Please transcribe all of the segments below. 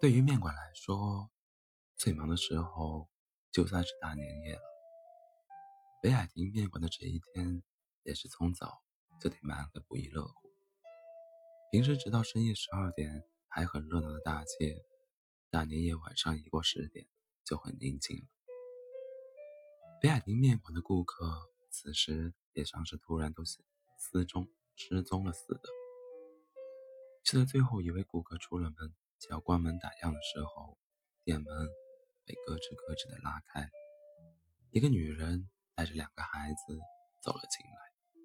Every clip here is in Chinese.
对于面馆来说，最忙的时候就算是大年夜了。北海亭面馆的这一天也是从早就得忙得不亦乐乎。平时直到深夜十二点还很热闹的大街，大年夜晚上一过十点就很宁静了。北海亭面馆的顾客此时也像是突然都失踪失踪了似的。就在最后一位顾客出了门。就要关门打烊的时候，店门被咯吱咯吱的拉开，一个女人带着两个孩子走了进来，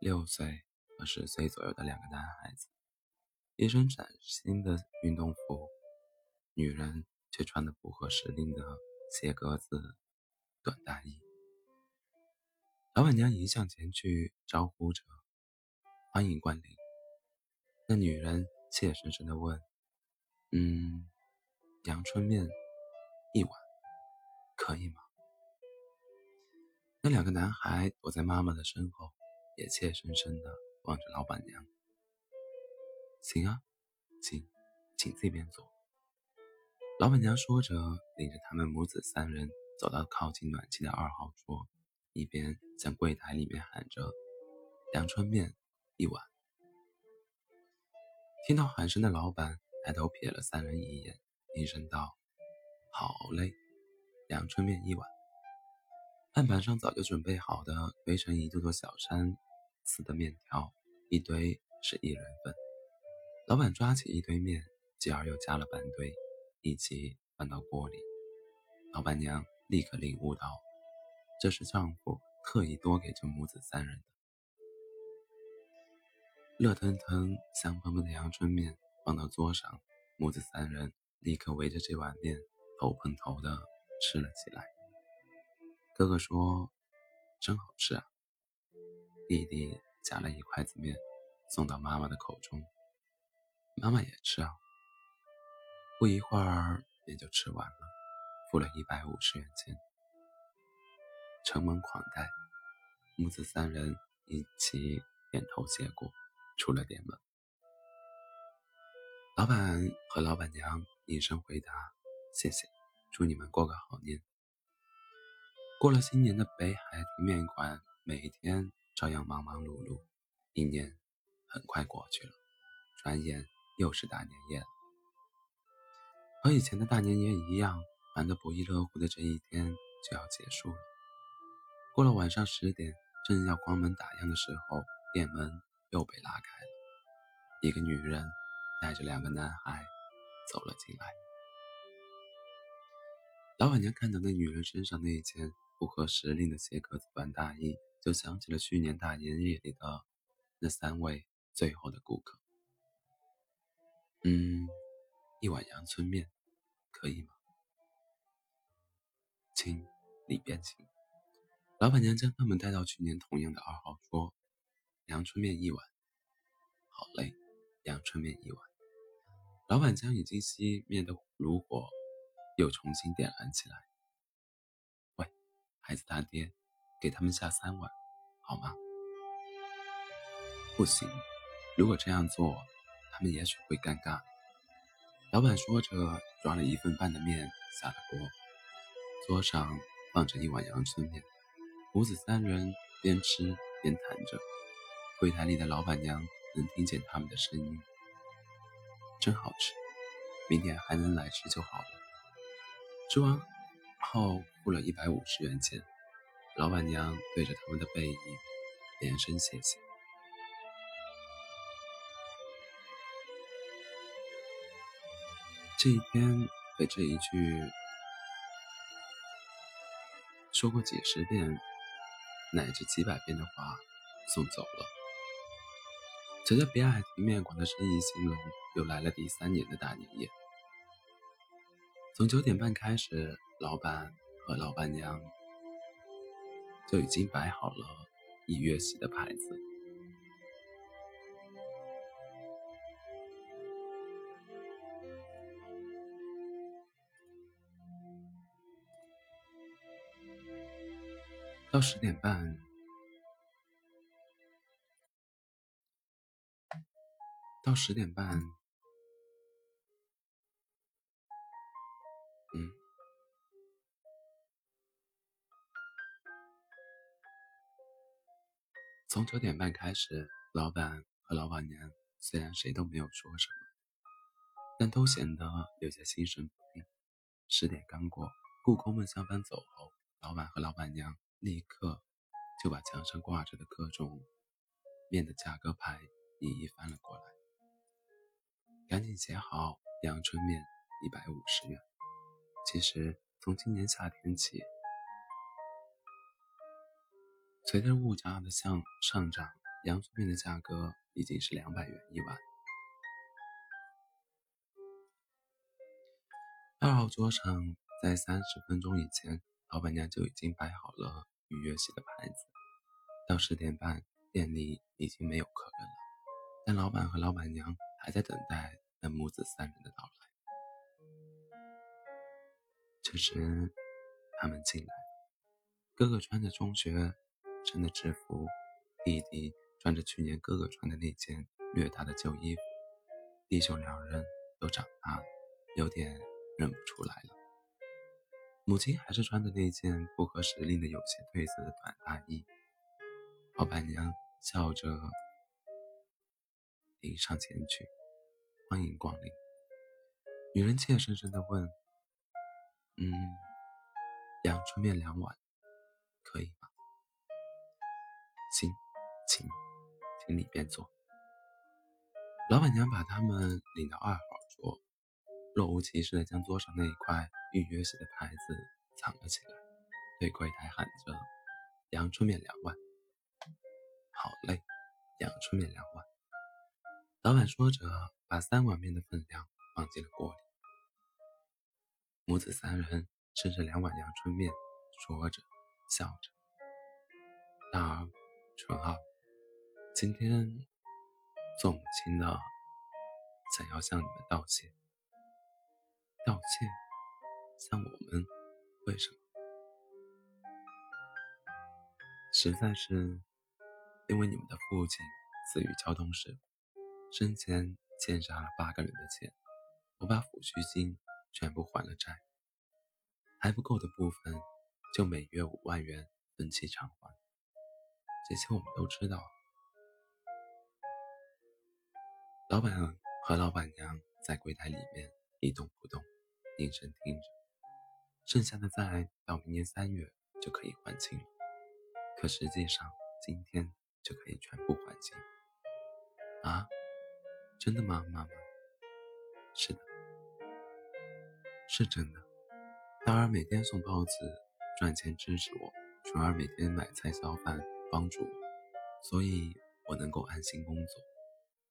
六岁和十岁左右的两个男孩子，一身崭新的运动服，女人却穿的不合时令的斜格子短大衣。老板娘迎向前去招呼着：“欢迎光临。”那女人怯生生地问。嗯，阳春面一碗，可以吗？那两个男孩躲在妈妈的身后，也怯生生的望着老板娘。行啊，请，请这边坐。老板娘说着，领着他们母子三人走到靠近暖气的二号桌，一边向柜台里面喊着：“阳春面一碗。”听到喊声的老板。抬头瞥了三人一眼，低声道：“好嘞，阳春面一碗。”案板上早就准备好的堆成一座座小山似的面条，一堆是一人份。老板抓起一堆面，继而又加了半堆，一起放到锅里。老板娘立刻领悟到，这是丈夫特意多给这母子三人的。热腾腾、香喷喷的阳春面。放到桌上，母子三人立刻围着这碗面头碰头的吃了起来。哥哥说：“真好吃啊！”弟弟夹了一筷子面送到妈妈的口中，妈妈也吃啊。不一会儿也就吃完了，付了一百五十元钱，承蒙款待，母子三人一起点头谢过，出了店门。老板和老板娘应声回答：“谢谢，祝你们过个好年。”过了新年的北海面馆，每一天照样忙忙碌碌。一年很快过去了，转眼又是大年夜。和以前的大年夜一样，玩得不亦乐乎的这一天就要结束了。过了晚上十点，正要关门打烊的时候，店门又被拉开了，一个女人。带着两个男孩走了进来。老板娘看到那女人身上那一件不合时令的斜格子短大衣，就想起了去年大年夜里的那三位最后的顾客。嗯，一碗阳春面，可以吗？请里边请。老板娘将他们带到去年同样的二号桌，阳春面一碗。好嘞。阳春面一碗，老板将已经熄灭的炉火又重新点燃起来。喂，孩子他爹，给他们下三碗，好吗？不行，如果这样做，他们也许会尴尬。老板说着，抓了一份半的面下了锅。桌上放着一碗阳春面，母子三人边吃边谈着。柜台里的老板娘。能听见他们的声音，真好吃。明天还能来吃就好了。吃完后付了一百五十元钱，老板娘对着他们的背影连声谢谢。这一天被这一句说过几十遍乃至几百遍的话送走了。这家北海亭面馆的生意兴隆，又来了第三年的大年夜。从九点半开始，老板和老板娘就已经摆好了已约席的牌子。到十点半。到十点半，从九点半开始，老板和老板娘虽然谁都没有说什么，但都显得有些心神不定。十点刚过，顾客们下班走后，老板和老板娘立刻就把墙上挂着的各种面的价格牌一一翻了过来，赶紧写好阳春面一百五十元。其实从今年夏天起，随着物价的向上涨，阳春面的价格已经是两百元一碗。二号桌上，在三十分钟以前，老板娘就已经摆好了预约席的牌子。到十点半，店里已经没有客人了，但老板和老板娘还在等待那母子三人的到来。这时，他们进来，哥哥穿着中学生的制服，弟弟穿着去年哥哥穿的那件略大的旧衣服。弟兄两人都长大了，有点。认不出来了。母亲还是穿着那件不合时令的、有些褪色的短大衣。老板娘笑着迎上前去，欢迎光临。女人怯生生地问：“嗯，阳春面两碗，可以吗？”“请，请，请里边坐。”老板娘把他们领到二号桌。若无其事地将桌上那一块预约席的牌子藏了起来，对柜台喊着：“阳春面两碗。”“好嘞，阳春面两碗。”老板说着，把三碗面的分量放进了锅里。母子三人吃着两碗阳春面，说着笑着：“大儿，纯儿，今天做母亲的，想要向你们道歉。”道歉，向我们？为什么？实在是因为你们的父亲死于交通事故，生前欠下了八个人的钱，我把抚恤金全部还了债，还不够的部分就每月五万元分期偿还。这些我们都知道。老板和老板娘在柜台里面一动不动。凝神听着，剩下的债到明年三月就可以还清了。可实际上，今天就可以全部还清。啊，真的吗，妈妈？是的，是真的。大儿每天送包子赚钱支持我，纯儿每天买菜烧饭帮助我，所以我能够安心工作，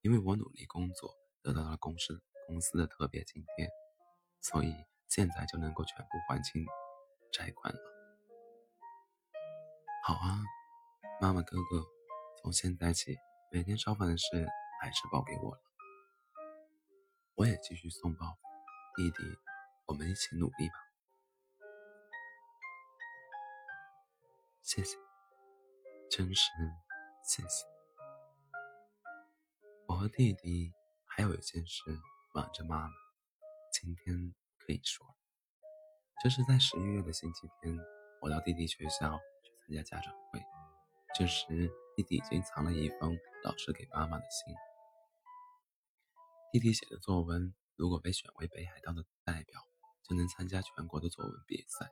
因为我努力工作得到了公司公司的特别津贴。所以现在就能够全部还清债款了。好啊，妈妈哥哥，从现在起每天烧饭的事还是包给我了。我也继续送包，弟弟，我们一起努力吧。谢谢，真是谢谢。我和弟弟还有一件事瞒着妈妈。今天可以说，这是在十一月的星期天，我到弟弟学校去参加家长会。这时，弟弟已经藏了一封老师给妈妈的信。弟弟写的作文，如果被选为北海道的代表，就能参加全国的作文比赛。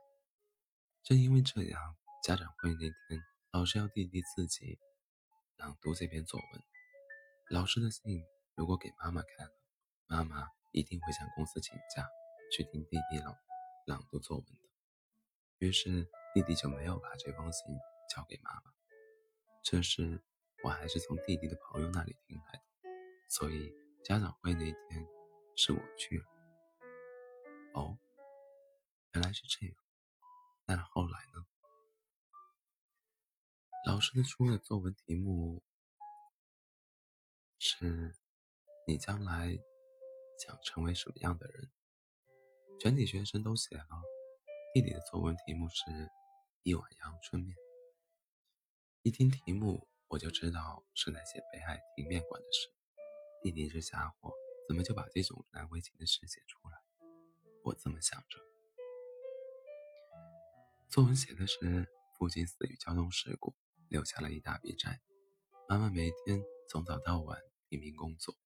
正因为这样，家长会那天，老师要弟弟自己朗读这篇作文。老师的信如果给妈妈看了，妈妈。一定会向公司请假去听弟弟朗朗读作文的。于是弟弟就没有把这封信交给妈妈。这事我还是从弟弟的朋友那里听来的，所以家长会那天是我去了。哦，原来是这样。那后来呢？老师的出的作文题目是：你将来。想成为什么样的人？全体学生都写了。弟弟的作文题目是一碗阳春面。一听题目，我就知道是在写北海亭面馆的事。弟弟这家伙怎么就把这种难为情的事写出来？我这么想着。作文写的是父亲死于交通事故，留下了一大笔债，妈妈每天从早到晚拼命工作，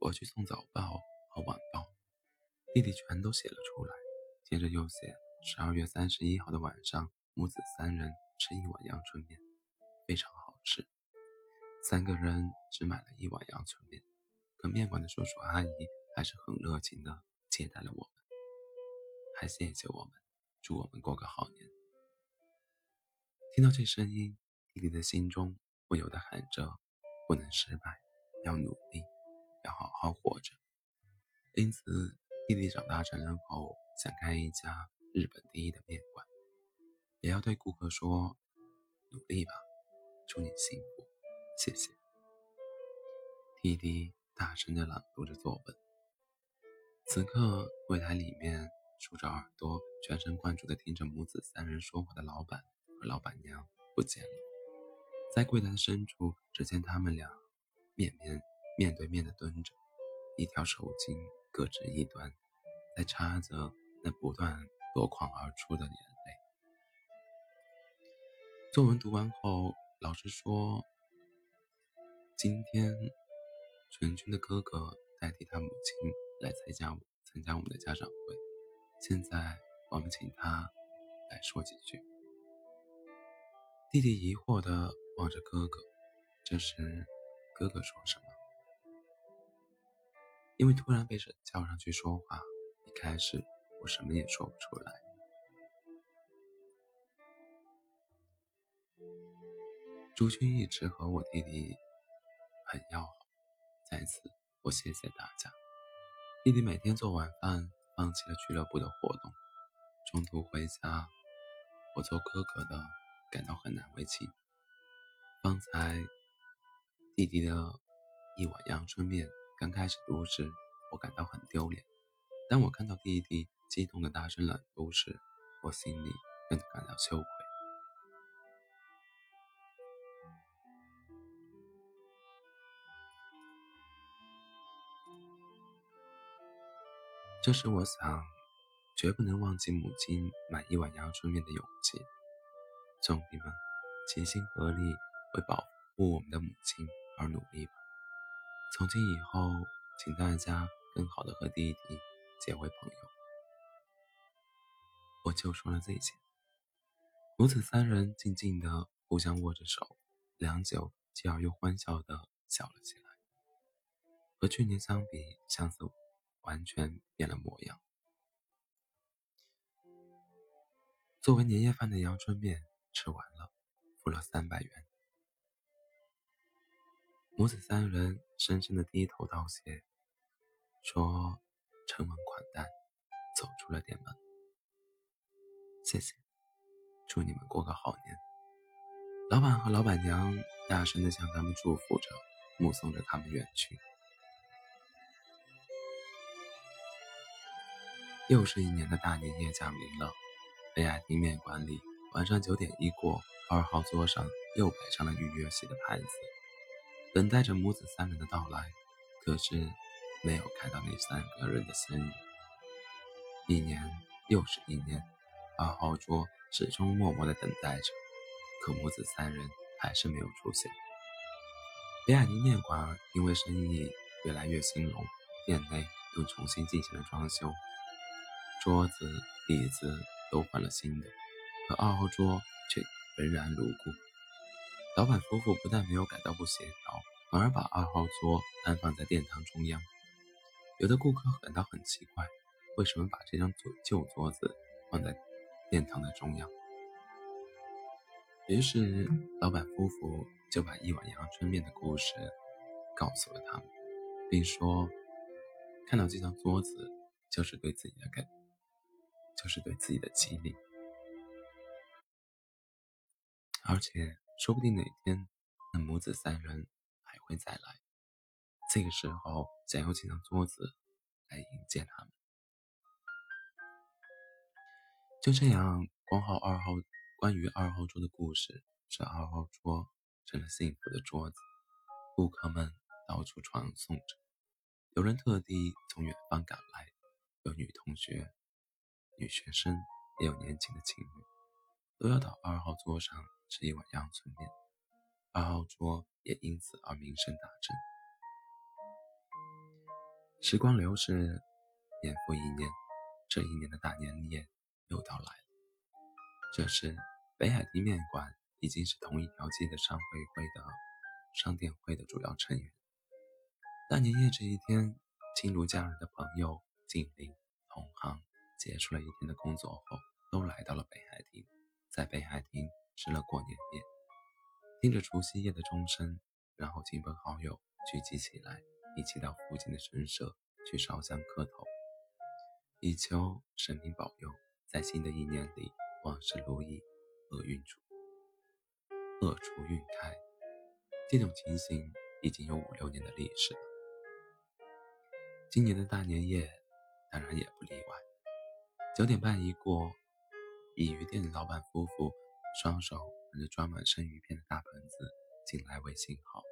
我去送早报和晚报，弟弟全都写了出来。接着又写十二月三十一号的晚上，母子三人吃一碗阳春面，非常好吃。三个人只买了一碗阳春面，可面馆的叔叔阿姨还是很热情的接待了我们，还谢谢我们，祝我们过个好年。听到这声音，弟弟的心中。不由得喊着：“不能失败，要努力，要好好活着。”因此，弟弟长大成人后想开一家日本第一的面馆，也要对顾客说：“努力吧，祝你幸福，谢谢。”弟弟大声地朗读着作文。此刻，柜台里面竖着耳朵、全神贯注地听着母子三人说话的老板和老板娘不见了。在柜台的深处，只见他们俩面面面对面的蹲着，一条手巾各执一端，在擦着那不断夺眶而出的眼泪。作文读完后，老师说：“今天纯君的哥哥代替他母亲来参加参加我们的家长会，现在我们请他来说几句。”弟弟疑惑的。望着哥哥，这时哥哥说什么？因为突然被叫上去说话，一开始我什么也说不出来。朱军一直和我弟弟很要好，在此我谢谢大家。弟弟每天做晚饭，放弃了俱乐部的活动，中途回家，我做哥哥的感到很难为情。刚才弟弟的一碗阳春面刚开始读时，我感到很丢脸；当我看到弟弟激动的大声朗读时，我心里更感到羞愧。这是我想绝不能忘记母亲买一碗阳春面的勇气。兄弟们，齐心合力！为保护我们的母亲而努力吧。从今以后，请大家更好的和弟弟结为朋友。我就说了这些。母子三人静静的互相握着手，良久，继而又欢笑的笑了起来。和去年相比，相似完全变了模样。作为年夜饭的阳春面吃完了，付了三百元。母子三人深深的低头道谢，说：“承蒙款待，走出了店门。谢谢，祝你们过个好年。”老板和老板娘大声的向他们祝福着，目送着他们远去。又是一年的大年夜降临了，北爱丁面馆里，晚上九点一过，二号桌上又摆上了预约席的牌子。等待着母子三人的到来，可是没有看到那三个人的身影。一年又是一年，二号桌始终默默的等待着，可母子三人还是没有出现。北海宁面馆因为生意越来越兴隆，店内又重新进行了装修，桌子、椅子都换了新的，可二号桌却仍然如故。老板夫妇不但没有感到不协调，反而把二号桌安放在殿堂中央。有的顾客感到很奇怪，为什么把这张旧旧桌子放在殿堂的中央？于是，老板夫妇就把一碗阳春面的故事告诉了他们，并说：“看到这张桌子，就是对自己的感，就是对自己的激励，而且。”说不定哪天，那母子三人还会再来。这个时候，想要几张桌子来迎接他们。就这样，光号二号关于二号桌的故事，使二号桌成了幸福的桌子。顾客们到处传颂着，有人特地从远方赶来，有女同学、女学生，也有年轻的情侣，都要到二号桌上。吃一碗阳春面，二号桌也因此而名声大振。时光流逝，年复一年，这一年的大年夜又到来了。这时，北海町面馆已经是同一条街的商会会的商店会的主要成员。大年夜这一天，亲如家人的朋友、近邻、同行，结束了一天的工作后，都来到了北海町，在北海町吃了过年夜，听着除夕夜的钟声，然后亲朋好友聚集起来。一起到附近的神社去烧香磕头，以求神明保佑，在新的一年里万事如意，厄运除厄除运开。这种情形已经有五六年的历史了。今年的大年夜当然也不例外。九点半一过，鲤鱼店的老板夫妇双手拿着装满生鱼片的大盆子进来喂信号。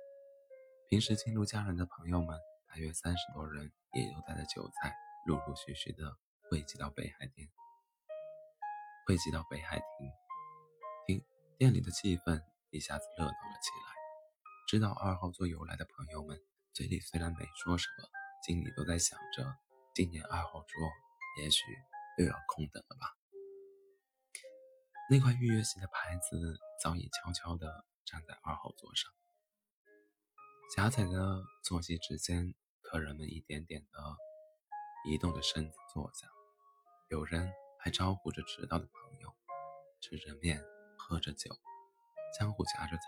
平时进入家人的朋友们，大约三十多人，也都带着酒菜，陆陆续续的汇集到北海店，汇集到北海亭。厅店里的气氛一下子热闹了起来。知道二号座由来的朋友们，嘴里虽然没说什么，心里都在想着，今年二号桌也许又要空等了吧。那块预约席的牌子早已悄悄地站在二号座上。狭窄的坐席之间，客人们一点点的移动着身子坐下，有人还招呼着迟到的朋友，吃着面，喝着酒，相互夹着菜。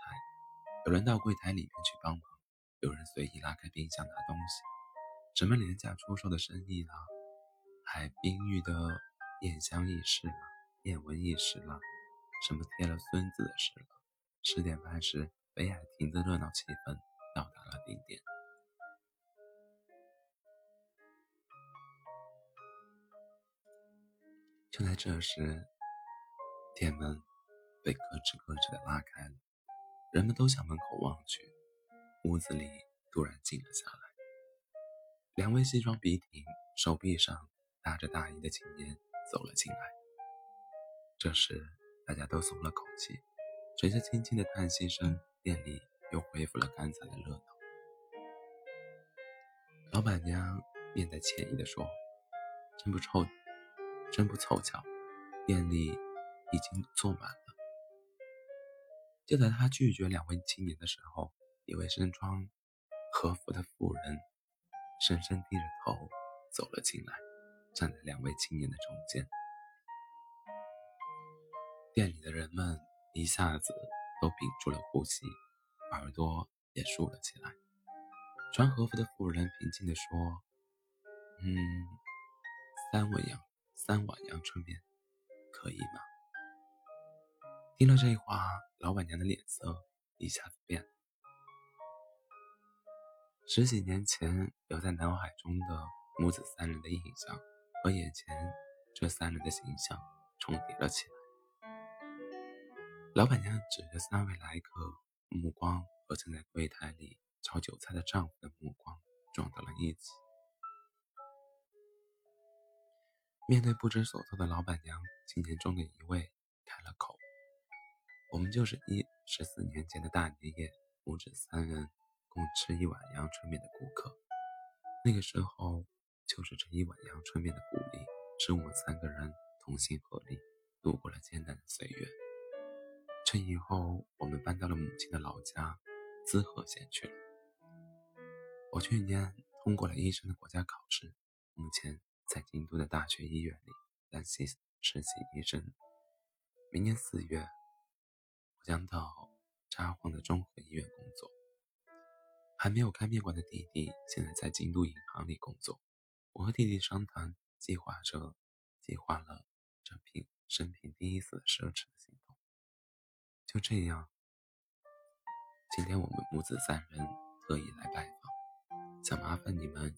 有人到柜台里面去帮忙，有人随意拉开冰箱拿东西。什么廉价出售的生意啦，海冰浴的艳香轶事啦，艳闻一时了，什么贴了孙子的事了。十点半时，北海亭的热闹气氛。到达了顶点。就在这时，店门被咯吱咯吱的拉开了，人们都向门口望去，屋子里突然静了下来。两位西装笔挺、手臂上搭着大衣的青年走了进来。这时，大家都松了口气，随着轻轻的叹息声，店里。又恢复了刚才的热闹。老板娘面带歉意地说：“真不凑，真不凑巧，店里已经坐满了。”就在她拒绝两位青年的时候，一位身穿和服的妇人深深低着头走了进来，站在两位青年的中间。店里的人们一下子都屏住了呼吸。耳朵也竖了起来。穿和服的妇人平静地说：“嗯，三碗阳三碗阳春面，可以吗？”听了这话，老板娘的脸色一下子变了。十几年前留在脑海中的母子三人的印象和眼前这三人的形象重叠了起来。老板娘指着三位来客。目光和正在柜台里炒韭菜的丈夫的目光撞到了一起。面对不知所措的老板娘，青年中的一位开了口：“我们就是一十四年前的大年夜，母子三人共吃一碗阳春面的顾客。那个时候，就是这一碗阳春面的鼓励，使我们三个人同心合力度过了艰难的岁月。”这以后，我们搬到了母亲的老家滋贺县去了。我去年通过了医生的国家考试，目前在京都的大学医院里担任实习医生。明年四月，我将到札幌的综合医院工作。还没有开面馆的弟弟现在在京都银行里工作。我和弟弟商谈，计划着，计划了这平生平第一次奢侈的行动。就这样，今天我们母子三人特意来拜访，想麻烦你们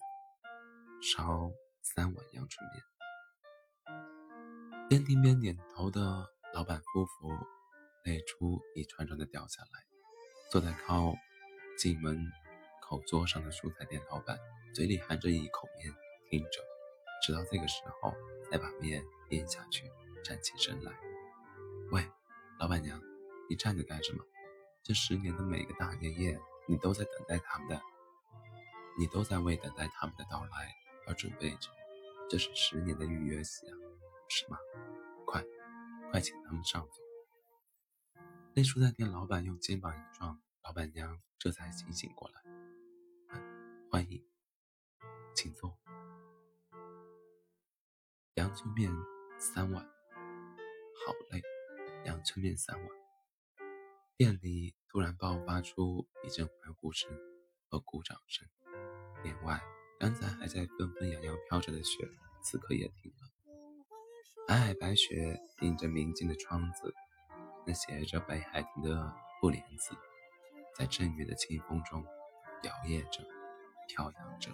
烧三碗阳春面。边听边点头的老板夫妇，泪珠一串串的掉下来。坐在靠进门口桌上的蔬菜店老板，嘴里含着一口面，听着，直到这个时候才把面咽下去，站起身来，喂，老板娘。你站着干什么？这十年的每个大年夜，你都在等待他们的，你都在为等待他们的到来而准备着。这是十年的预约席啊，是吗？快，快请他们上座。那蔬菜店老板用肩膀一撞，老板娘这才清醒过来。欢迎，请坐。阳春面三碗，好嘞，阳春面三碗。店里突然爆发出一阵欢呼声和鼓掌声，店外刚才还在纷纷扬扬飘着的雪，此刻也停了。皑皑白雪映着明净的窗子，那写着北海亭的布帘子，在阵雨的清风中摇曳着，飘扬着。